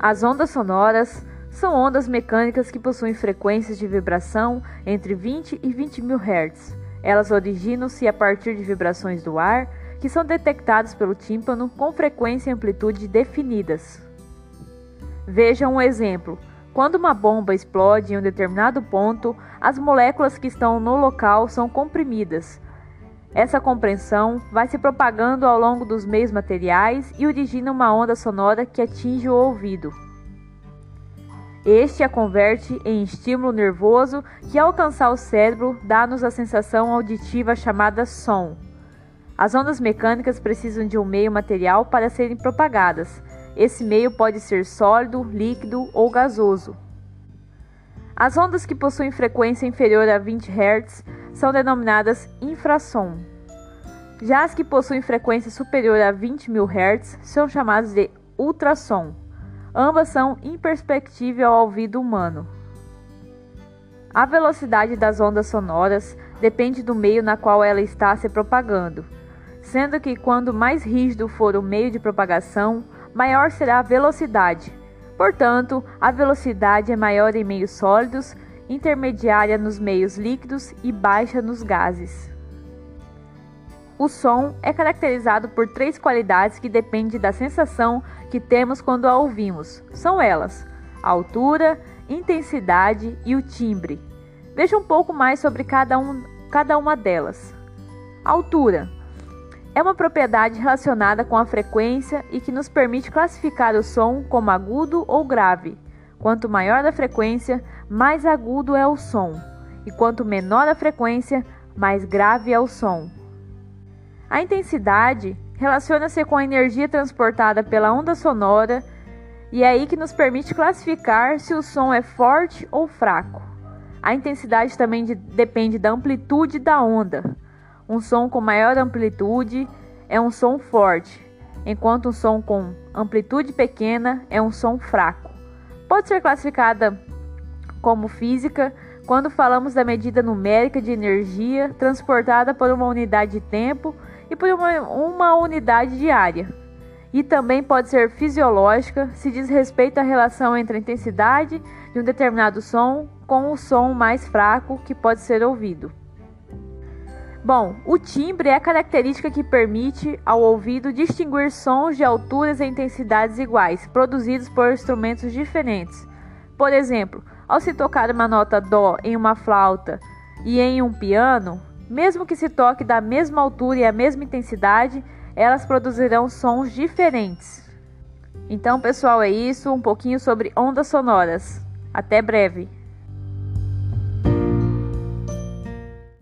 As ondas sonoras são ondas mecânicas que possuem frequências de vibração entre 20 e 20 mil Hz. Elas originam-se a partir de vibrações do ar que são detectadas pelo tímpano com frequência e amplitude definidas. Veja um exemplo. Quando uma bomba explode em um determinado ponto, as moléculas que estão no local são comprimidas. Essa compressão vai se propagando ao longo dos meios materiais e origina uma onda sonora que atinge o ouvido. Este a converte em estímulo nervoso que, ao alcançar o cérebro, dá-nos a sensação auditiva chamada som. As ondas mecânicas precisam de um meio material para serem propagadas. Esse meio pode ser sólido, líquido ou gasoso. As ondas que possuem frequência inferior a 20 Hz são denominadas infrassom. Já as que possuem frequência superior a 20 mil Hz são chamadas de ultrassom. Ambas são imperceptíveis ao ouvido humano. A velocidade das ondas sonoras depende do meio na qual ela está se propagando sendo que quando mais rígido for o meio de propagação, maior será a velocidade. Portanto, a velocidade é maior em meios sólidos, intermediária nos meios líquidos e baixa nos gases. O som é caracterizado por três qualidades que dependem da sensação que temos quando a ouvimos. São elas: a altura, intensidade e o timbre. Veja um pouco mais sobre cada, um, cada uma delas. Altura é uma propriedade relacionada com a frequência e que nos permite classificar o som como agudo ou grave. Quanto maior a frequência, mais agudo é o som, e quanto menor a frequência, mais grave é o som. A intensidade relaciona-se com a energia transportada pela onda sonora e é aí que nos permite classificar se o som é forte ou fraco. A intensidade também de, depende da amplitude da onda. Um som com maior amplitude é um som forte, enquanto um som com amplitude pequena é um som fraco. Pode ser classificada como física quando falamos da medida numérica de energia transportada por uma unidade de tempo e por uma, uma unidade de área. E também pode ser fisiológica se diz respeito à relação entre a intensidade de um determinado som com o som mais fraco que pode ser ouvido. Bom, o timbre é a característica que permite ao ouvido distinguir sons de alturas e intensidades iguais, produzidos por instrumentos diferentes. Por exemplo, ao se tocar uma nota Dó em uma flauta e em um piano, mesmo que se toque da mesma altura e a mesma intensidade, elas produzirão sons diferentes. Então, pessoal, é isso, um pouquinho sobre ondas sonoras. Até breve!